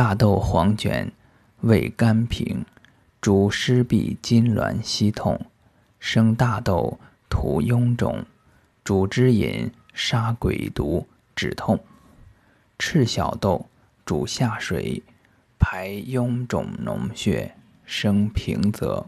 大豆黄卷，味甘平，主湿痹痉挛息痛。生大豆土臃肿，主之饮杀鬼毒止痛。赤小豆主下水，排臃肿脓血，生平泽。